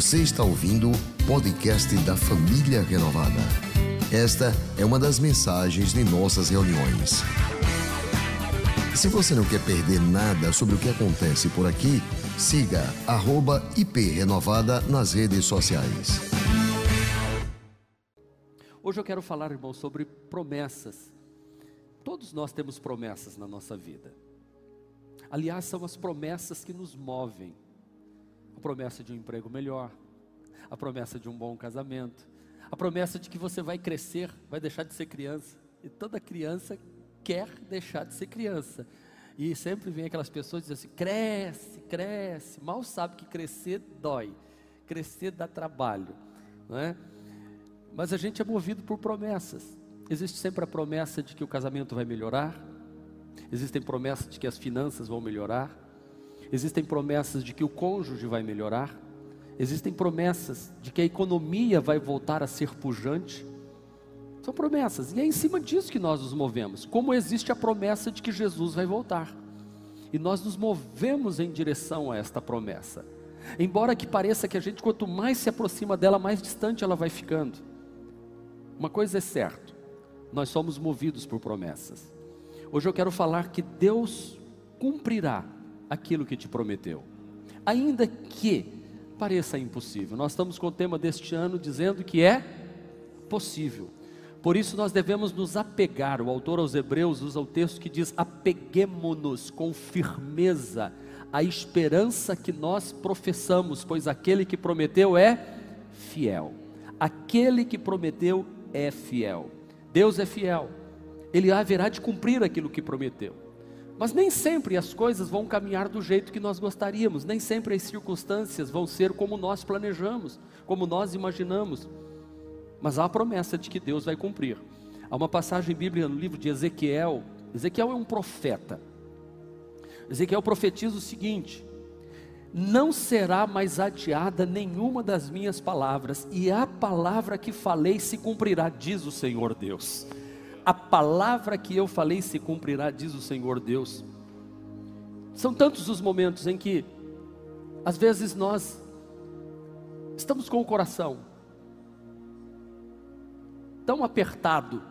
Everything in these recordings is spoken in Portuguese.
Você está ouvindo o podcast da Família Renovada. Esta é uma das mensagens de nossas reuniões. Se você não quer perder nada sobre o que acontece por aqui, siga @iprenovada nas redes sociais. Hoje eu quero falar, irmão, sobre promessas. Todos nós temos promessas na nossa vida. Aliás, são as promessas que nos movem. A promessa de um emprego melhor, a promessa de um bom casamento, a promessa de que você vai crescer, vai deixar de ser criança. E toda criança quer deixar de ser criança. E sempre vem aquelas pessoas dizem assim: cresce, cresce. Mal sabe que crescer dói, crescer dá trabalho, não é? Mas a gente é movido por promessas. Existe sempre a promessa de que o casamento vai melhorar, existem promessas de que as finanças vão melhorar, existem promessas de que o cônjuge vai melhorar, existem promessas de que a economia vai voltar a ser pujante. São promessas, e é em cima disso que nós nos movemos. Como existe a promessa de que Jesus vai voltar, e nós nos movemos em direção a esta promessa. Embora que pareça que a gente, quanto mais se aproxima dela, mais distante ela vai ficando. Uma coisa é certa, nós somos movidos por promessas. Hoje eu quero falar que Deus cumprirá aquilo que te prometeu, ainda que pareça impossível. Nós estamos com o tema deste ano dizendo que é possível. Por isso nós devemos nos apegar. O autor aos Hebreus usa o texto que diz: apeguemo-nos com firmeza à esperança que nós professamos, pois aquele que prometeu é fiel. Aquele que prometeu é fiel. Deus é fiel. Ele haverá de cumprir aquilo que prometeu. Mas nem sempre as coisas vão caminhar do jeito que nós gostaríamos, nem sempre as circunstâncias vão ser como nós planejamos, como nós imaginamos. Mas há a promessa de que Deus vai cumprir. Há uma passagem bíblica no livro de Ezequiel. Ezequiel é um profeta. Ezequiel profetiza o seguinte: Não será mais adiada nenhuma das minhas palavras, e a palavra que falei se cumprirá, diz o Senhor Deus a palavra que eu falei se cumprirá, diz o Senhor Deus. São tantos os momentos em que, às vezes, nós estamos com o coração tão apertado,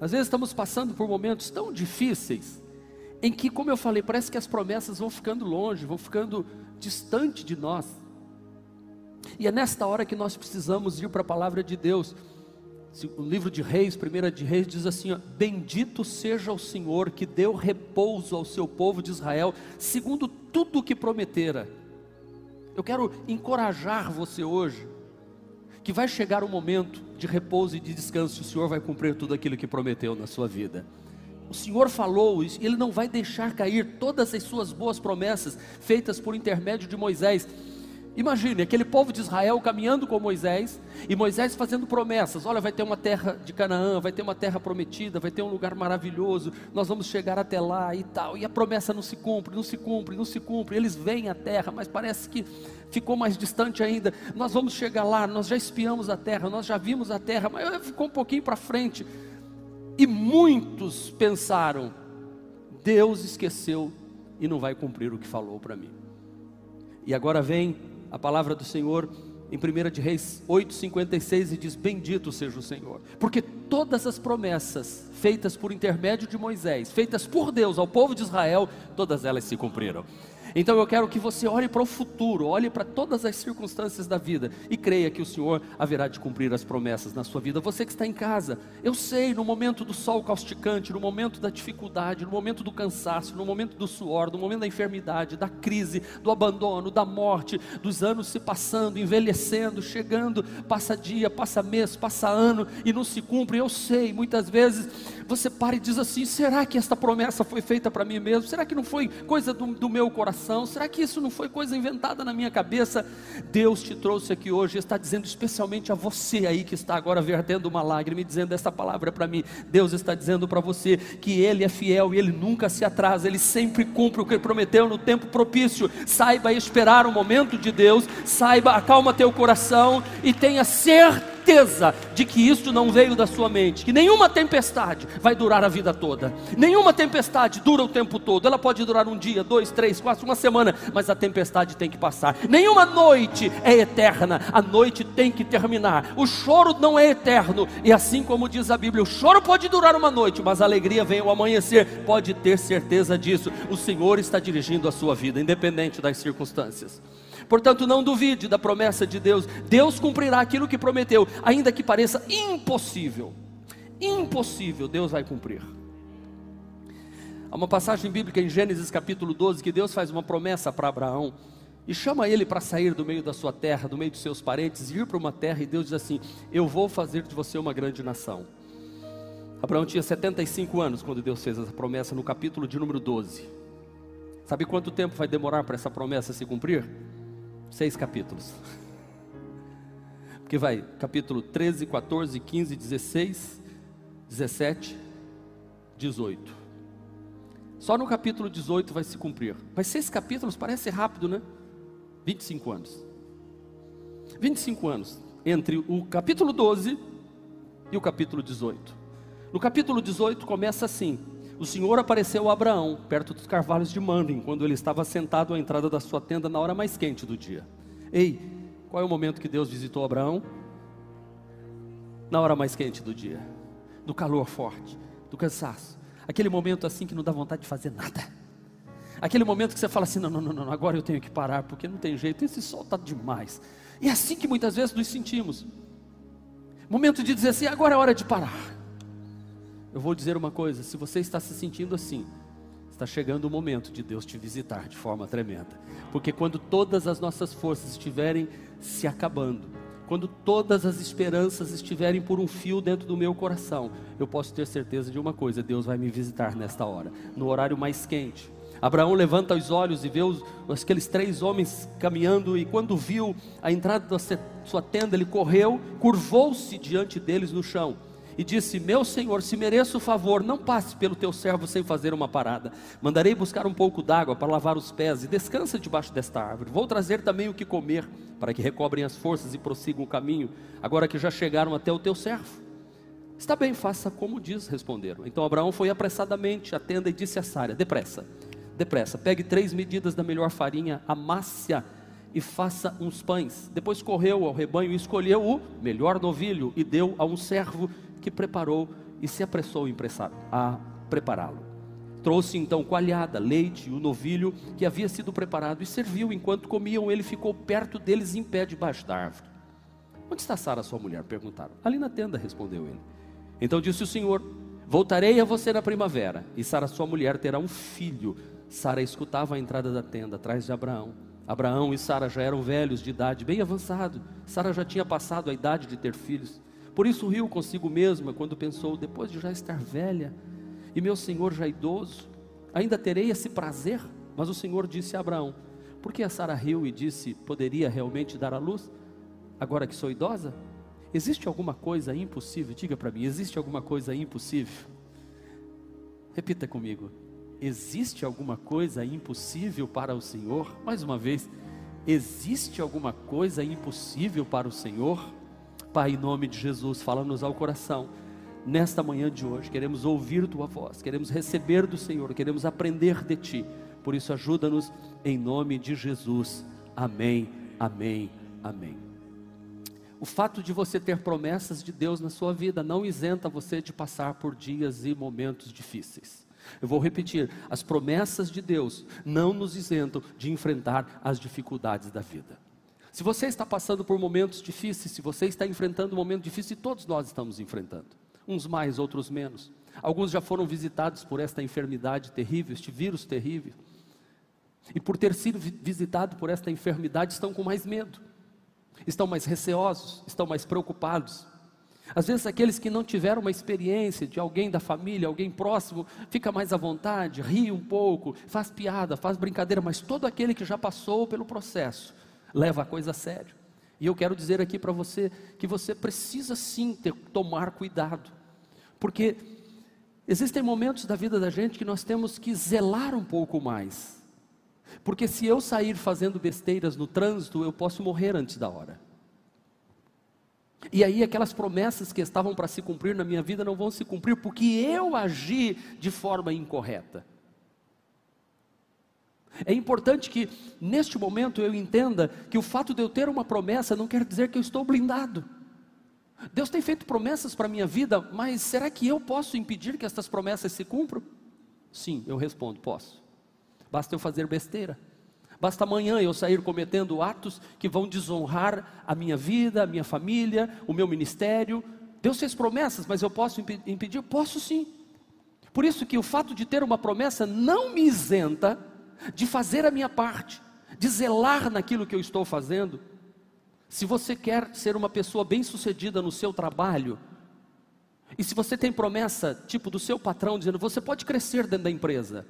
às vezes estamos passando por momentos tão difíceis, em que, como eu falei, parece que as promessas vão ficando longe, vão ficando distante de nós. E é nesta hora que nós precisamos ir para a palavra de Deus o livro de Reis, primeira de Reis, diz assim: ó, Bendito seja o Senhor que deu repouso ao seu povo de Israel, segundo tudo o que prometera. Eu quero encorajar você hoje, que vai chegar o momento de repouso e de descanso, o Senhor vai cumprir tudo aquilo que prometeu na sua vida. O Senhor falou, Ele não vai deixar cair todas as suas boas promessas feitas por intermédio de Moisés. Imagine aquele povo de Israel caminhando com Moisés e Moisés fazendo promessas: olha, vai ter uma terra de Canaã, vai ter uma terra prometida, vai ter um lugar maravilhoso, nós vamos chegar até lá e tal. E a promessa não se cumpre, não se cumpre, não se cumpre. Eles vêm à terra, mas parece que ficou mais distante ainda. Nós vamos chegar lá, nós já espiamos a terra, nós já vimos a terra, mas ficou um pouquinho para frente. E muitos pensaram: Deus esqueceu e não vai cumprir o que falou para mim. E agora vem a palavra do Senhor em 1 de Reis 8,56 e diz: Bendito seja o Senhor, porque todas as promessas feitas por intermédio de Moisés, feitas por Deus ao povo de Israel, todas elas se cumpriram. Então eu quero que você olhe para o futuro, olhe para todas as circunstâncias da vida e creia que o Senhor haverá de cumprir as promessas na sua vida. Você que está em casa, eu sei, no momento do sol causticante, no momento da dificuldade, no momento do cansaço, no momento do suor, no momento da enfermidade, da crise, do abandono, da morte, dos anos se passando, envelhecendo, chegando, passa dia, passa mês, passa ano e não se cumpre. Eu sei, muitas vezes você para e diz assim: será que esta promessa foi feita para mim mesmo? Será que não foi coisa do, do meu coração? Coração? Será que isso não foi coisa inventada na minha cabeça? Deus te trouxe aqui hoje, está dizendo especialmente a você aí que está agora vertendo uma lágrima e dizendo essa palavra para mim. Deus está dizendo para você que Ele é fiel e Ele nunca se atrasa, Ele sempre cumpre o que prometeu no tempo propício. Saiba esperar o momento de Deus, saiba, acalma teu coração e tenha certeza certeza de que isso não veio da sua mente, que nenhuma tempestade vai durar a vida toda, nenhuma tempestade dura o tempo todo, ela pode durar um dia, dois, três, quatro, uma semana, mas a tempestade tem que passar. Nenhuma noite é eterna, a noite tem que terminar. O choro não é eterno, e assim como diz a Bíblia, o choro pode durar uma noite, mas a alegria vem ao amanhecer. Pode ter certeza disso. O Senhor está dirigindo a sua vida, independente das circunstâncias. Portanto, não duvide da promessa de Deus. Deus cumprirá aquilo que prometeu, ainda que pareça impossível. Impossível, Deus vai cumprir. Há uma passagem bíblica em Gênesis capítulo 12 que Deus faz uma promessa para Abraão e chama ele para sair do meio da sua terra, do meio dos seus parentes, e ir para uma terra, e Deus diz assim: Eu vou fazer de você uma grande nação. Abraão tinha 75 anos quando Deus fez essa promessa no capítulo de número 12. Sabe quanto tempo vai demorar para essa promessa se cumprir? Seis capítulos. Porque vai capítulo 13, 14, 15, 16, 17, 18. Só no capítulo 18 vai se cumprir. Mas seis capítulos parece rápido, né? 25 anos. 25 anos entre o capítulo 12 e o capítulo 18. No capítulo 18 começa assim: o Senhor apareceu a Abraão, perto dos carvalhos de Mandim, quando ele estava sentado à entrada da sua tenda na hora mais quente do dia. Ei, qual é o momento que Deus visitou Abraão? Na hora mais quente do dia, do calor forte, do cansaço. Aquele momento assim que não dá vontade de fazer nada. Aquele momento que você fala assim: não, não, não, não agora eu tenho que parar, porque não tem jeito, esse sol está demais. E é assim que muitas vezes nos sentimos. Momento de dizer assim: agora é hora de parar. Eu vou dizer uma coisa: se você está se sentindo assim, está chegando o momento de Deus te visitar de forma tremenda. Porque quando todas as nossas forças estiverem se acabando, quando todas as esperanças estiverem por um fio dentro do meu coração, eu posso ter certeza de uma coisa: Deus vai me visitar nesta hora, no horário mais quente. Abraão levanta os olhos e vê os, aqueles três homens caminhando, e quando viu a entrada da sua tenda, ele correu, curvou-se diante deles no chão e disse: Meu senhor, se mereço o favor, não passe pelo teu servo sem fazer uma parada. Mandarei buscar um pouco d'água para lavar os pés e descansa debaixo desta árvore. Vou trazer também o que comer, para que recobrem as forças e prossigam o caminho, agora que já chegaram até o teu servo. Está bem, faça como diz, responderam. Então Abraão foi apressadamente à tenda e disse a Sara: Depressa, depressa, pegue três medidas da melhor farinha, amasse-a e faça uns pães. Depois correu ao rebanho e escolheu o melhor novilho e deu a um servo que preparou e se apressou a prepará-lo. Trouxe então coalhada, leite e o novilho que havia sido preparado e serviu. Enquanto comiam, ele ficou perto deles em pé debaixo da árvore. Onde está Sara, sua mulher? perguntaram. Ali na tenda, respondeu ele. Então disse o Senhor: Voltarei a você na primavera, e Sara, sua mulher, terá um filho. Sara escutava a entrada da tenda, atrás de Abraão. Abraão e Sara já eram velhos de idade, bem avançado. Sara já tinha passado a idade de ter filhos. Por isso riu consigo mesma quando pensou: depois de já estar velha e meu senhor já idoso, ainda terei esse prazer? Mas o Senhor disse a Abraão: Por que a Sara riu e disse: Poderia realmente dar à luz, agora que sou idosa? Existe alguma coisa impossível? Diga para mim: existe alguma coisa impossível? Repita comigo: existe alguma coisa impossível para o Senhor? Mais uma vez, existe alguma coisa impossível para o Senhor? Pai, em nome de Jesus, fala-nos ao coração. Nesta manhã de hoje, queremos ouvir tua voz, queremos receber do Senhor, queremos aprender de ti. Por isso, ajuda-nos em nome de Jesus. Amém, amém, amém. O fato de você ter promessas de Deus na sua vida não isenta você de passar por dias e momentos difíceis. Eu vou repetir: as promessas de Deus não nos isentam de enfrentar as dificuldades da vida. Se você está passando por momentos difíceis, se você está enfrentando um momento difícil, e todos nós estamos enfrentando, uns mais, outros menos. Alguns já foram visitados por esta enfermidade terrível, este vírus terrível. E por ter sido visitado por esta enfermidade, estão com mais medo, estão mais receosos, estão mais preocupados. Às vezes, aqueles que não tiveram uma experiência de alguém da família, alguém próximo, fica mais à vontade, ri um pouco, faz piada, faz brincadeira, mas todo aquele que já passou pelo processo leva a coisa a sério. E eu quero dizer aqui para você que você precisa sim ter, tomar cuidado, porque existem momentos da vida da gente que nós temos que zelar um pouco mais, porque se eu sair fazendo besteiras no trânsito, eu posso morrer antes da hora. E aí aquelas promessas que estavam para se cumprir na minha vida não vão se cumprir porque eu agi de forma incorreta. É importante que neste momento eu entenda que o fato de eu ter uma promessa não quer dizer que eu estou blindado. Deus tem feito promessas para a minha vida, mas será que eu posso impedir que estas promessas se cumpram? Sim, eu respondo: posso. Basta eu fazer besteira. Basta amanhã eu sair cometendo atos que vão desonrar a minha vida, a minha família, o meu ministério. Deus fez promessas, mas eu posso impedir? Posso sim. Por isso que o fato de ter uma promessa não me isenta de fazer a minha parte, de zelar naquilo que eu estou fazendo. Se você quer ser uma pessoa bem-sucedida no seu trabalho, e se você tem promessa, tipo do seu patrão, dizendo você pode crescer dentro da empresa,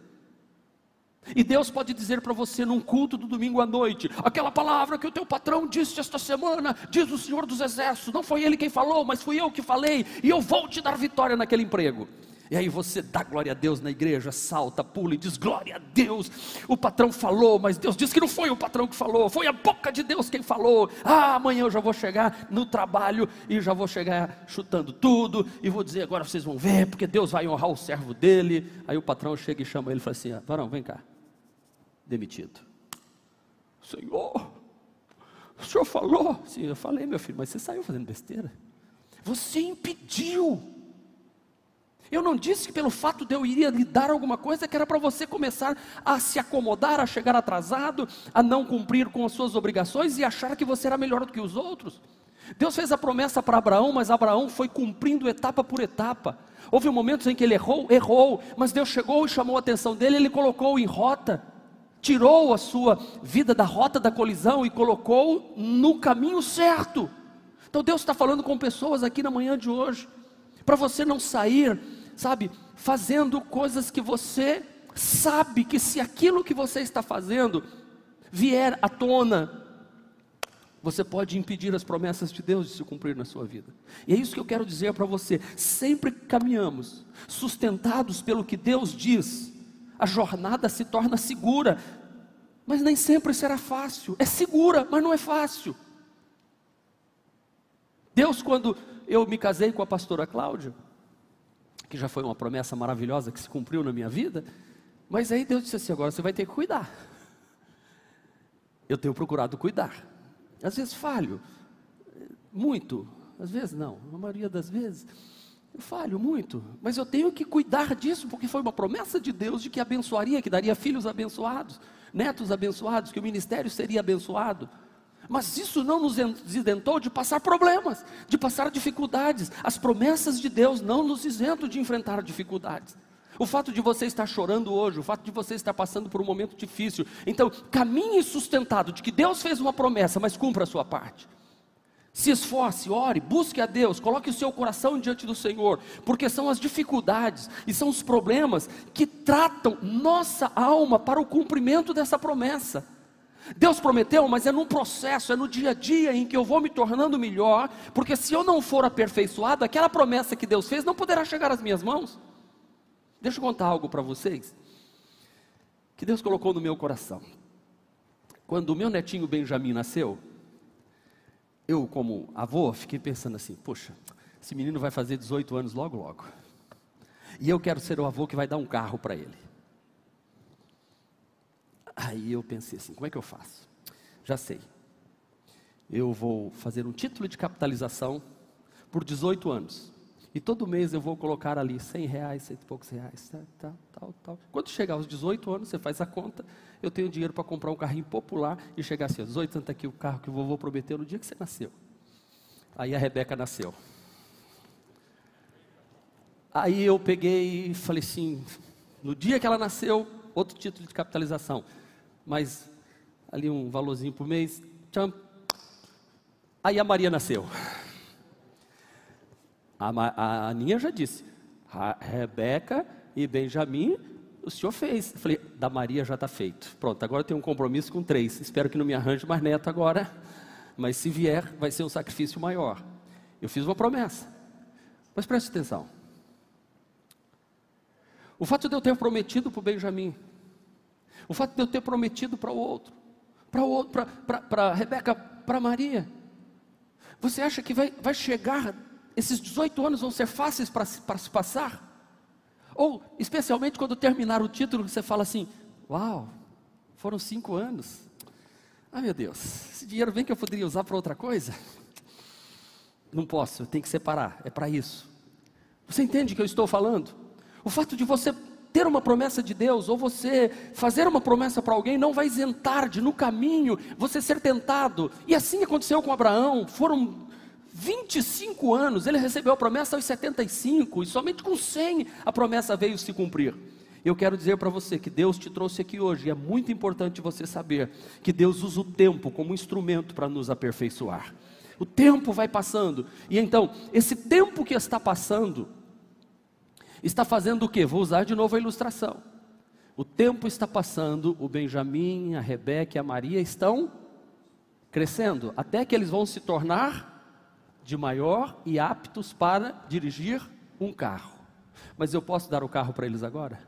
e Deus pode dizer para você num culto do domingo à noite, aquela palavra que o teu patrão disse esta semana, diz o Senhor dos Exércitos, não foi ele quem falou, mas fui eu que falei, e eu vou te dar vitória naquele emprego. E aí você dá glória a Deus na igreja, salta, pula e diz glória a Deus. O patrão falou, mas Deus disse que não foi o patrão que falou, foi a boca de Deus quem falou. Ah, amanhã eu já vou chegar no trabalho e já vou chegar chutando tudo e vou dizer agora vocês vão ver, porque Deus vai honrar o servo dele. Aí o patrão chega e chama ele e fala assim: ah, varão, vem cá, demitido. Senhor, o senhor falou? Sim, eu falei, meu filho, mas você saiu fazendo besteira. Você impediu eu não disse que pelo fato de eu iria lhe dar alguma coisa que era para você começar a se acomodar, a chegar atrasado, a não cumprir com as suas obrigações e achar que você era melhor do que os outros. Deus fez a promessa para Abraão, mas Abraão foi cumprindo etapa por etapa. Houve momentos em que ele errou, errou, mas Deus chegou e chamou a atenção dele, ele colocou em rota, tirou a sua vida da rota da colisão e colocou no caminho certo. Então Deus está falando com pessoas aqui na manhã de hoje, para você não sair sabe, fazendo coisas que você sabe que se aquilo que você está fazendo vier à tona, você pode impedir as promessas de Deus de se cumprir na sua vida. E é isso que eu quero dizer para você. Sempre caminhamos, sustentados pelo que Deus diz, a jornada se torna segura, mas nem sempre será fácil. É segura, mas não é fácil. Deus, quando eu me casei com a pastora Cláudia, que já foi uma promessa maravilhosa que se cumpriu na minha vida, mas aí Deus disse assim: agora você vai ter que cuidar. Eu tenho procurado cuidar. Às vezes falho, muito, às vezes não, na maioria das vezes. Eu falho muito, mas eu tenho que cuidar disso, porque foi uma promessa de Deus de que abençoaria, que daria filhos abençoados, netos abençoados, que o ministério seria abençoado. Mas isso não nos isentou de passar problemas, de passar dificuldades. As promessas de Deus não nos isentam de enfrentar dificuldades. O fato de você estar chorando hoje, o fato de você estar passando por um momento difícil. Então, caminhe sustentado de que Deus fez uma promessa, mas cumpra a sua parte. Se esforce, ore, busque a Deus, coloque o seu coração diante do Senhor, porque são as dificuldades e são os problemas que tratam nossa alma para o cumprimento dessa promessa. Deus prometeu, mas é num processo, é no dia a dia em que eu vou me tornando melhor, porque se eu não for aperfeiçoado, aquela promessa que Deus fez não poderá chegar às minhas mãos. Deixa eu contar algo para vocês, que Deus colocou no meu coração. Quando o meu netinho Benjamin nasceu, eu, como avô, fiquei pensando assim: poxa, esse menino vai fazer 18 anos logo, logo. E eu quero ser o avô que vai dar um carro para ele. Aí eu pensei assim: como é que eu faço? Já sei. Eu vou fazer um título de capitalização por 18 anos. E todo mês eu vou colocar ali 100 reais, cento e poucos reais, tal, tal, tal, tal. Quando chegar aos 18 anos, você faz a conta, eu tenho dinheiro para comprar um carrinho popular e chegar assim, 18 anos aqui o carro que o vovô prometeu no dia que você nasceu. Aí a Rebeca nasceu. Aí eu peguei e falei assim, no dia que ela nasceu, outro título de capitalização, mais ali um valorzinho por mês. Tcham. Aí a Maria nasceu. A, a Aninha já disse, a Rebeca e Benjamin, o senhor fez. Eu falei, da Maria já está feito. Pronto, agora eu tenho um compromisso com três. Espero que não me arranje mais neto agora. Mas se vier, vai ser um sacrifício maior. Eu fiz uma promessa. Mas preste atenção. O fato de eu ter prometido para o Benjamin o fato de eu ter prometido para o outro, para o outro, para Rebeca, para Maria. Você acha que vai, vai chegar, esses 18 anos vão ser fáceis para se passar? Ou, especialmente quando terminar o título, você fala assim: Uau, foram cinco anos. Ah, meu Deus, esse dinheiro vem que eu poderia usar para outra coisa? Não posso, eu tenho que separar, é para isso. Você entende o que eu estou falando? O fato de você ter uma promessa de Deus, ou você fazer uma promessa para alguém, não vai isentar de no caminho você ser tentado. E assim aconteceu com Abraão. Foram 25 anos, ele recebeu a promessa aos 75, e somente com 100 a promessa veio se cumprir. Eu quero dizer para você que Deus te trouxe aqui hoje, e é muito importante você saber que Deus usa o tempo como instrumento para nos aperfeiçoar. O tempo vai passando, e então, esse tempo que está passando, está fazendo o que? Vou usar de novo a ilustração. O tempo está passando, o Benjamim, a Rebeca e a Maria estão crescendo, até que eles vão se tornar de maior e aptos para dirigir um carro. Mas eu posso dar o carro para eles agora?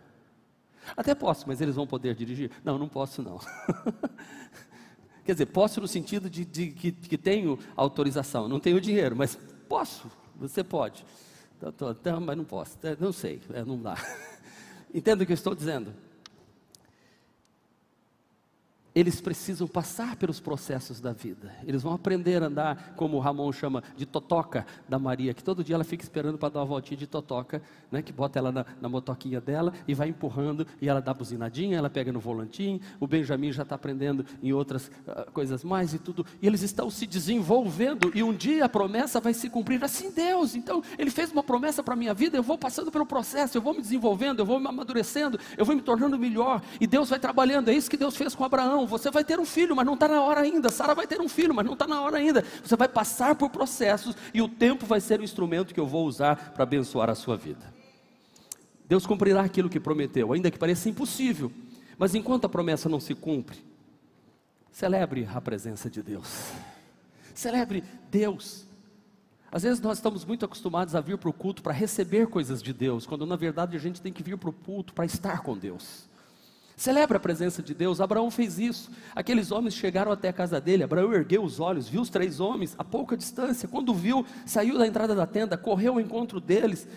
Até posso, mas eles vão poder dirigir? Não, não posso não. Quer dizer, posso no sentido de, de que, que, tenho autorização, não tenho dinheiro, mas posso, você pode. Tô, mas não posso, é, não sei, é, não dá. Entende o que eu estou dizendo? Eles precisam passar pelos processos da vida. Eles vão aprender a andar, como o Ramon chama, de totoca da Maria, que todo dia ela fica esperando para dar uma voltinha de totoca, né, que bota ela na, na motoquinha dela e vai empurrando, e ela dá buzinadinha, ela pega no volantinho, o Benjamin já está aprendendo em outras uh, coisas mais e tudo, e eles estão se desenvolvendo, e um dia a promessa vai se cumprir. Assim Deus, então, Ele fez uma promessa para a minha vida, eu vou passando pelo processo, eu vou me desenvolvendo, eu vou me amadurecendo, eu vou me tornando melhor, e Deus vai trabalhando, é isso que Deus fez com Abraão você vai ter um filho, mas não está na hora ainda. Sara vai ter um filho, mas não está na hora ainda. Você vai passar por processos e o tempo vai ser o instrumento que eu vou usar para abençoar a sua vida. Deus cumprirá aquilo que prometeu, ainda que pareça impossível. Mas enquanto a promessa não se cumpre, celebre a presença de Deus. Celebre Deus. Às vezes nós estamos muito acostumados a vir para o culto para receber coisas de Deus, quando na verdade a gente tem que vir para o culto para estar com Deus. Celebra a presença de Deus. Abraão fez isso. Aqueles homens chegaram até a casa dele. Abraão ergueu os olhos, viu os três homens a pouca distância. Quando viu, saiu da entrada da tenda, correu ao encontro deles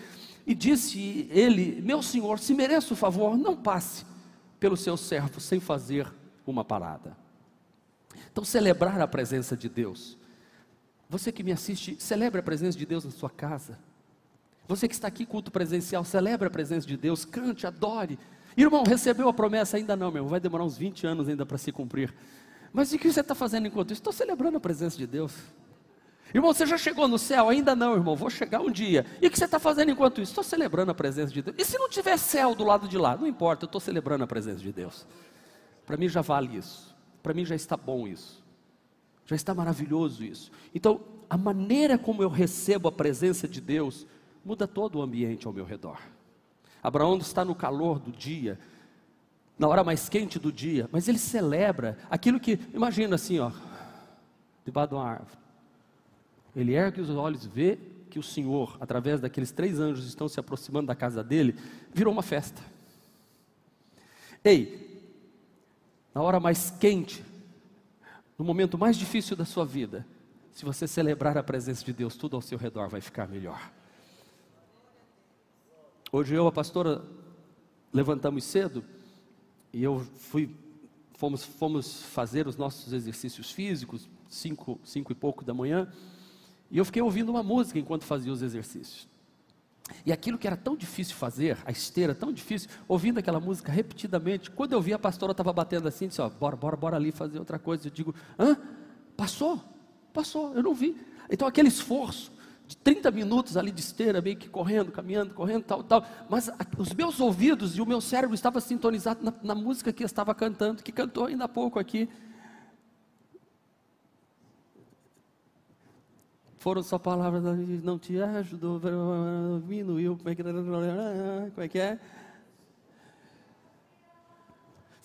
e disse ele: Meu senhor, se mereço o favor, não passe pelo seu servo sem fazer uma parada. Então, celebrar a presença de Deus. Você que me assiste, celebre a presença de Deus na sua casa. Você que está aqui, culto presencial, celebre a presença de Deus, cante, adore. Irmão, recebeu a promessa? Ainda não, meu irmão. Vai demorar uns 20 anos ainda para se cumprir. Mas o que você está fazendo enquanto isso? Estou celebrando a presença de Deus. Irmão, você já chegou no céu? Ainda não, irmão. Vou chegar um dia. E o que você está fazendo enquanto isso? Estou celebrando a presença de Deus. E se não tiver céu do lado de lá? Não importa, eu estou celebrando a presença de Deus. Para mim já vale isso. Para mim já está bom isso. Já está maravilhoso isso. Então, a maneira como eu recebo a presença de Deus muda todo o ambiente ao meu redor. Abraão está no calor do dia, na hora mais quente do dia, mas ele celebra aquilo que, imagina assim, ó, debaixo de uma árvore. Ele ergue os olhos, vê que o Senhor, através daqueles três anjos, estão se aproximando da casa dele, virou uma festa. Ei, na hora mais quente, no momento mais difícil da sua vida, se você celebrar a presença de Deus, tudo ao seu redor vai ficar melhor. Hoje eu a pastora levantamos cedo e eu fui, fomos, fomos fazer os nossos exercícios físicos, cinco, cinco e pouco da manhã, e eu fiquei ouvindo uma música enquanto fazia os exercícios. E aquilo que era tão difícil fazer, a esteira tão difícil, ouvindo aquela música repetidamente, quando eu vi a pastora estava batendo assim, disse, ó, bora, bora, bora ali fazer outra coisa. Eu digo, hã? Passou? Passou, eu não vi. Então aquele esforço, de 30 minutos ali de esteira, meio que correndo, caminhando, correndo, tal, tal. Mas a, os meus ouvidos e o meu cérebro estavam sintonizados na, na música que eu estava cantando, que cantou ainda há pouco aqui. Foram só palavras, não te ajudou, diminuiu, como é que, como é, que é?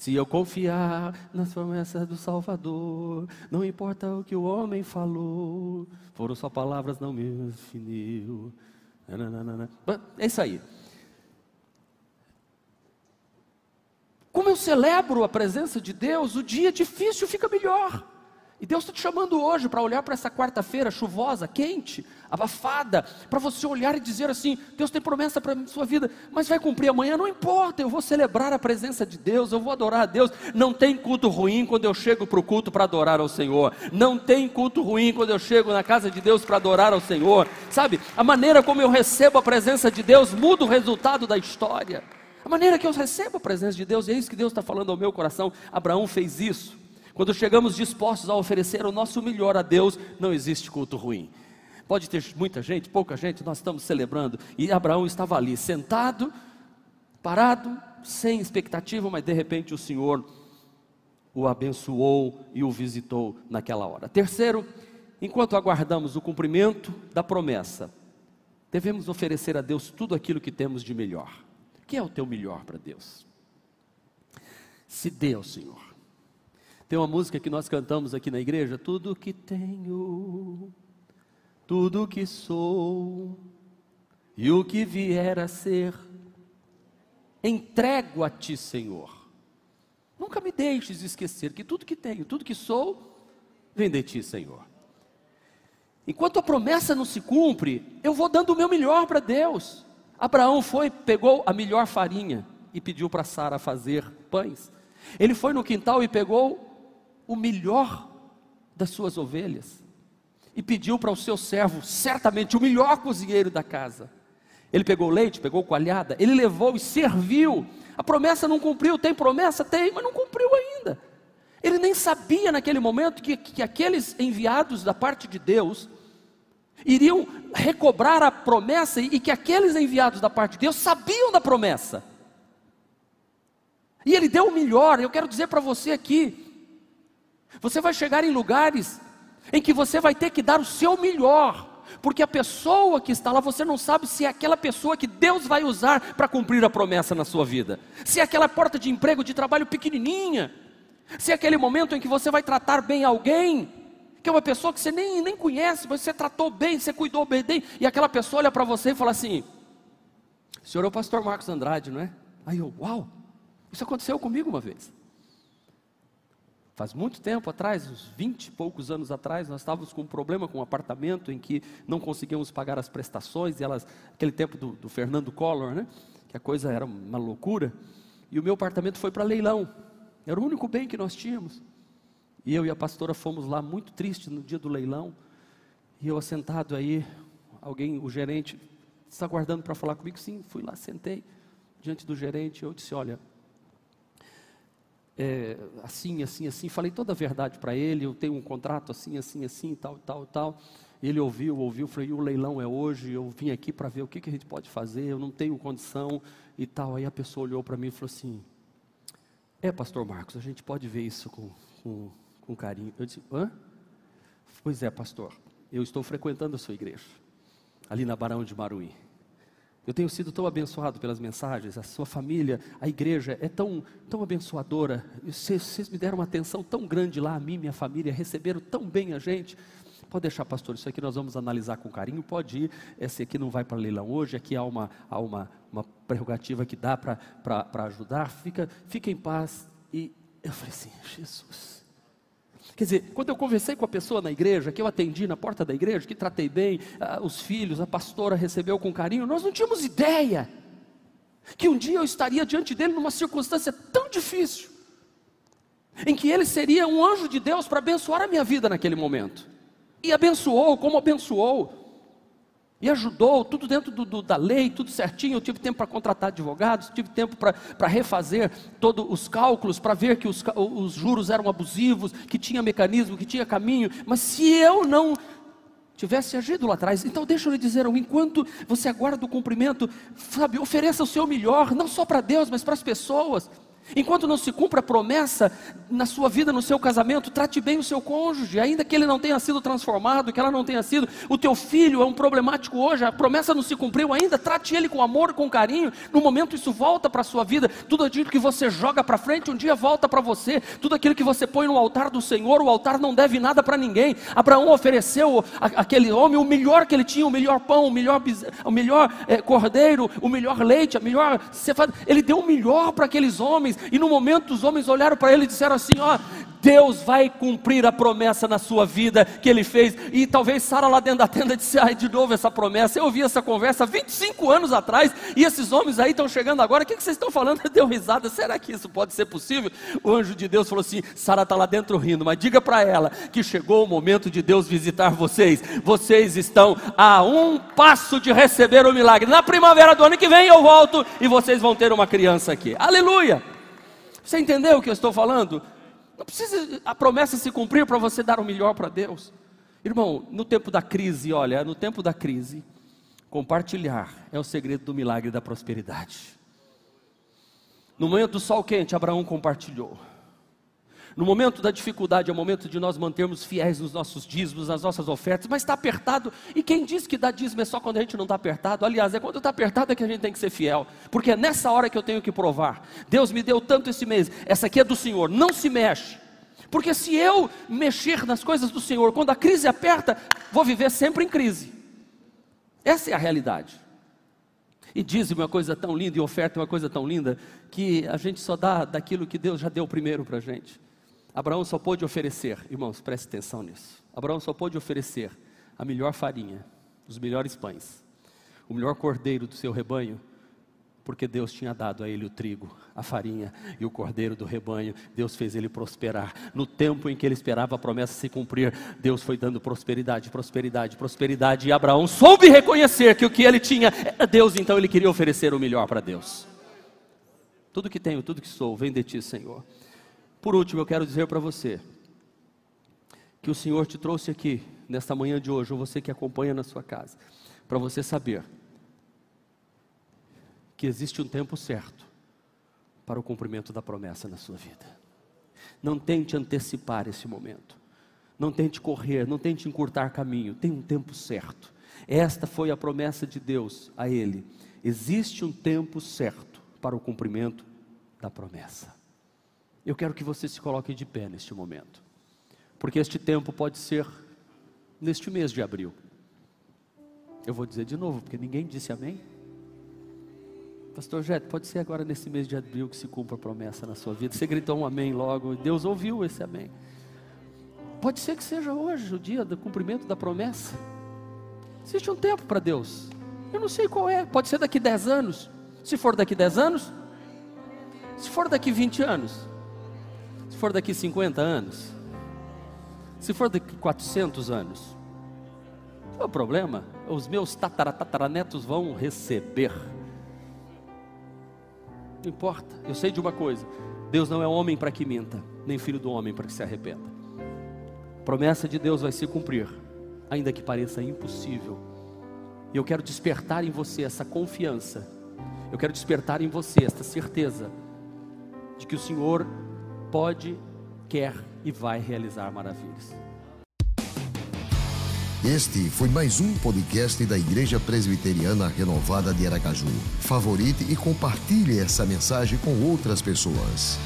Se eu confiar nas promessas do Salvador, não importa o que o homem falou, foram só palavras, não me definiu. É isso aí. Como eu celebro a presença de Deus, o dia difícil fica melhor. E Deus está te chamando hoje para olhar para essa quarta-feira chuvosa, quente, abafada, para você olhar e dizer assim: Deus tem promessa para a sua vida, mas vai cumprir amanhã, não importa, eu vou celebrar a presença de Deus, eu vou adorar a Deus. Não tem culto ruim quando eu chego para o culto para adorar ao Senhor, não tem culto ruim quando eu chego na casa de Deus para adorar ao Senhor, sabe? A maneira como eu recebo a presença de Deus muda o resultado da história. A maneira que eu recebo a presença de Deus, e é isso que Deus está falando ao meu coração. Abraão fez isso. Quando chegamos dispostos a oferecer o nosso melhor a Deus, não existe culto ruim. Pode ter muita gente, pouca gente, nós estamos celebrando. E Abraão estava ali, sentado, parado, sem expectativa, mas de repente o Senhor o abençoou e o visitou naquela hora. Terceiro, enquanto aguardamos o cumprimento da promessa, devemos oferecer a Deus tudo aquilo que temos de melhor. O que é o teu melhor para Deus? Se Deus, Senhor, tem uma música que nós cantamos aqui na igreja: Tudo que tenho, tudo que sou e o que vier a ser, entrego a Ti, Senhor. Nunca me deixes esquecer que tudo que tenho, tudo que sou, vem de Ti, Senhor. Enquanto a promessa não se cumpre, eu vou dando o meu melhor para Deus. Abraão foi, pegou a melhor farinha e pediu para Sara fazer pães. Ele foi no quintal e pegou o melhor das suas ovelhas e pediu para o seu servo, certamente o melhor cozinheiro da casa. Ele pegou leite, pegou coalhada, ele levou e serviu. A promessa não cumpriu, tem promessa? Tem, mas não cumpriu ainda. Ele nem sabia naquele momento que, que aqueles enviados da parte de Deus iriam recobrar a promessa e que aqueles enviados da parte de Deus sabiam da promessa. E ele deu o melhor. Eu quero dizer para você aqui, você vai chegar em lugares em que você vai ter que dar o seu melhor, porque a pessoa que está lá, você não sabe se é aquela pessoa que Deus vai usar para cumprir a promessa na sua vida, se é aquela porta de emprego, de trabalho pequenininha, se é aquele momento em que você vai tratar bem alguém, que é uma pessoa que você nem, nem conhece, mas você tratou bem, você cuidou bem, e aquela pessoa olha para você e fala assim: o senhor é o pastor Marcos Andrade, não é? Aí eu, uau, isso aconteceu comigo uma vez. Faz muito tempo atrás, uns 20 e poucos anos atrás, nós estávamos com um problema com um apartamento em que não conseguíamos pagar as prestações, e elas, aquele tempo do, do Fernando Collor, né? Que a coisa era uma loucura. E o meu apartamento foi para leilão. Era o único bem que nós tínhamos. E eu e a pastora fomos lá muito tristes no dia do leilão. E eu assentado aí, alguém, o gerente, está aguardando para falar comigo. Sim, fui lá, sentei diante do gerente. Eu disse: Olha, é, assim, assim, assim. Falei toda a verdade para ele. Eu tenho um contrato assim, assim, assim, tal, tal, tal. Ele ouviu, ouviu. Falei: o leilão é hoje. Eu vim aqui para ver o que, que a gente pode fazer. Eu não tenho condição e tal. Aí a pessoa olhou para mim e falou assim: É, Pastor Marcos, a gente pode ver isso com, com, com carinho. Eu disse: Hã? Pois é, pastor. Eu estou frequentando a sua igreja, ali na Barão de Maruí. Eu tenho sido tão abençoado pelas mensagens, a sua família, a igreja é tão, tão abençoadora. Vocês, vocês me deram uma atenção tão grande lá, a mim, minha família, receberam tão bem a gente. Pode deixar, pastor, isso aqui nós vamos analisar com carinho. Pode ir, esse aqui não vai para leilão hoje, aqui há uma, há uma, uma prerrogativa que dá para ajudar. Fica, fica em paz. E eu falei assim: Jesus. Quer dizer, quando eu conversei com a pessoa na igreja, que eu atendi na porta da igreja, que tratei bem, uh, os filhos, a pastora recebeu com carinho, nós não tínhamos ideia que um dia eu estaria diante dele numa circunstância tão difícil, em que ele seria um anjo de Deus para abençoar a minha vida naquele momento. E abençoou, como abençoou. E ajudou, tudo dentro do, do, da lei, tudo certinho. Eu tive tempo para contratar advogados, tive tempo para refazer todos os cálculos, para ver que os, os juros eram abusivos, que tinha mecanismo, que tinha caminho. Mas se eu não tivesse agido lá atrás. Então, deixa eu lhe dizer, enquanto você aguarda o cumprimento, sabe, ofereça o seu melhor, não só para Deus, mas para as pessoas. Enquanto não se cumpra a promessa na sua vida, no seu casamento, trate bem o seu cônjuge, ainda que ele não tenha sido transformado, que ela não tenha sido. O teu filho é um problemático hoje, a promessa não se cumpriu ainda, trate ele com amor, com carinho. No momento isso volta para a sua vida. Tudo aquilo que você joga para frente, um dia volta para você. Tudo aquilo que você põe no altar do Senhor, o altar não deve nada para ninguém. Abraão ofereceu aquele homem o melhor que ele tinha, o melhor pão, o melhor, o melhor é, cordeiro, o melhor leite, a melhor. Ele deu o melhor para aqueles homens. E no momento os homens olharam para ele e disseram assim: Ó, Deus vai cumprir a promessa na sua vida que Ele fez. E talvez Sara lá dentro da tenda disse: ai, de novo essa promessa. Eu ouvi essa conversa 25 anos atrás e esses homens aí estão chegando agora. O que, que vocês estão falando? Deu risada. Será que isso pode ser possível? O anjo de Deus falou assim: Sara está lá dentro rindo, mas diga para ela que chegou o momento de Deus visitar vocês. Vocês estão a um passo de receber o milagre. Na primavera do ano que vem eu volto e vocês vão ter uma criança aqui. Aleluia! Você entendeu o que eu estou falando? Não precisa a promessa se cumprir para você dar o melhor para Deus. Irmão, no tempo da crise, olha, no tempo da crise, compartilhar é o segredo do milagre da prosperidade. No momento do sol quente, Abraão compartilhou. No momento da dificuldade, é o momento de nós mantermos fiéis nos nossos dízimos, nas nossas ofertas, mas está apertado. E quem diz que dá dízimo é só quando a gente não está apertado? Aliás, é quando está apertado é que a gente tem que ser fiel, porque é nessa hora que eu tenho que provar. Deus me deu tanto esse mês, essa aqui é do Senhor, não se mexe. Porque se eu mexer nas coisas do Senhor, quando a crise aperta, vou viver sempre em crise. Essa é a realidade. E dízimo é uma coisa tão linda, e oferta é uma coisa tão linda, que a gente só dá daquilo que Deus já deu primeiro para a gente. Abraão só pôde oferecer, irmãos, preste atenção nisso. Abraão só pôde oferecer a melhor farinha, os melhores pães, o melhor cordeiro do seu rebanho, porque Deus tinha dado a ele o trigo, a farinha e o cordeiro do rebanho. Deus fez ele prosperar. No tempo em que ele esperava a promessa se cumprir, Deus foi dando prosperidade, prosperidade, prosperidade. E Abraão soube reconhecer que o que ele tinha era Deus, então ele queria oferecer o melhor para Deus. Tudo que tenho, tudo que sou, vem de ti, Senhor. Por último, eu quero dizer para você que o Senhor te trouxe aqui nesta manhã de hoje, ou você que acompanha na sua casa, para você saber que existe um tempo certo para o cumprimento da promessa na sua vida. Não tente antecipar esse momento. Não tente correr, não tente encurtar caminho. Tem um tempo certo. Esta foi a promessa de Deus a ele. Existe um tempo certo para o cumprimento da promessa. Eu quero que você se coloque de pé neste momento, porque este tempo pode ser neste mês de abril. Eu vou dizer de novo, porque ninguém disse amém. Pastor Jeto, pode ser agora nesse mês de abril que se cumpra a promessa na sua vida. Você gritou um amém logo, Deus ouviu esse amém. Pode ser que seja hoje o dia do cumprimento da promessa. Existe um tempo para Deus. Eu não sei qual é, pode ser daqui 10 anos. Se for daqui 10 anos, se for daqui 20 anos, for daqui 50 anos, se for daqui 400 anos, qual é o problema? Os meus tataratataranetos vão receber. Não importa, eu sei de uma coisa: Deus não é homem para que minta, nem filho do homem para que se arrependa. A promessa de Deus vai se cumprir, ainda que pareça impossível. E eu quero despertar em você essa confiança, eu quero despertar em você esta certeza de que o Senhor pode, quer e vai realizar maravilhas. Este foi mais um podcast da Igreja Presbiteriana Renovada de Aracaju. Favorite e compartilhe essa mensagem com outras pessoas.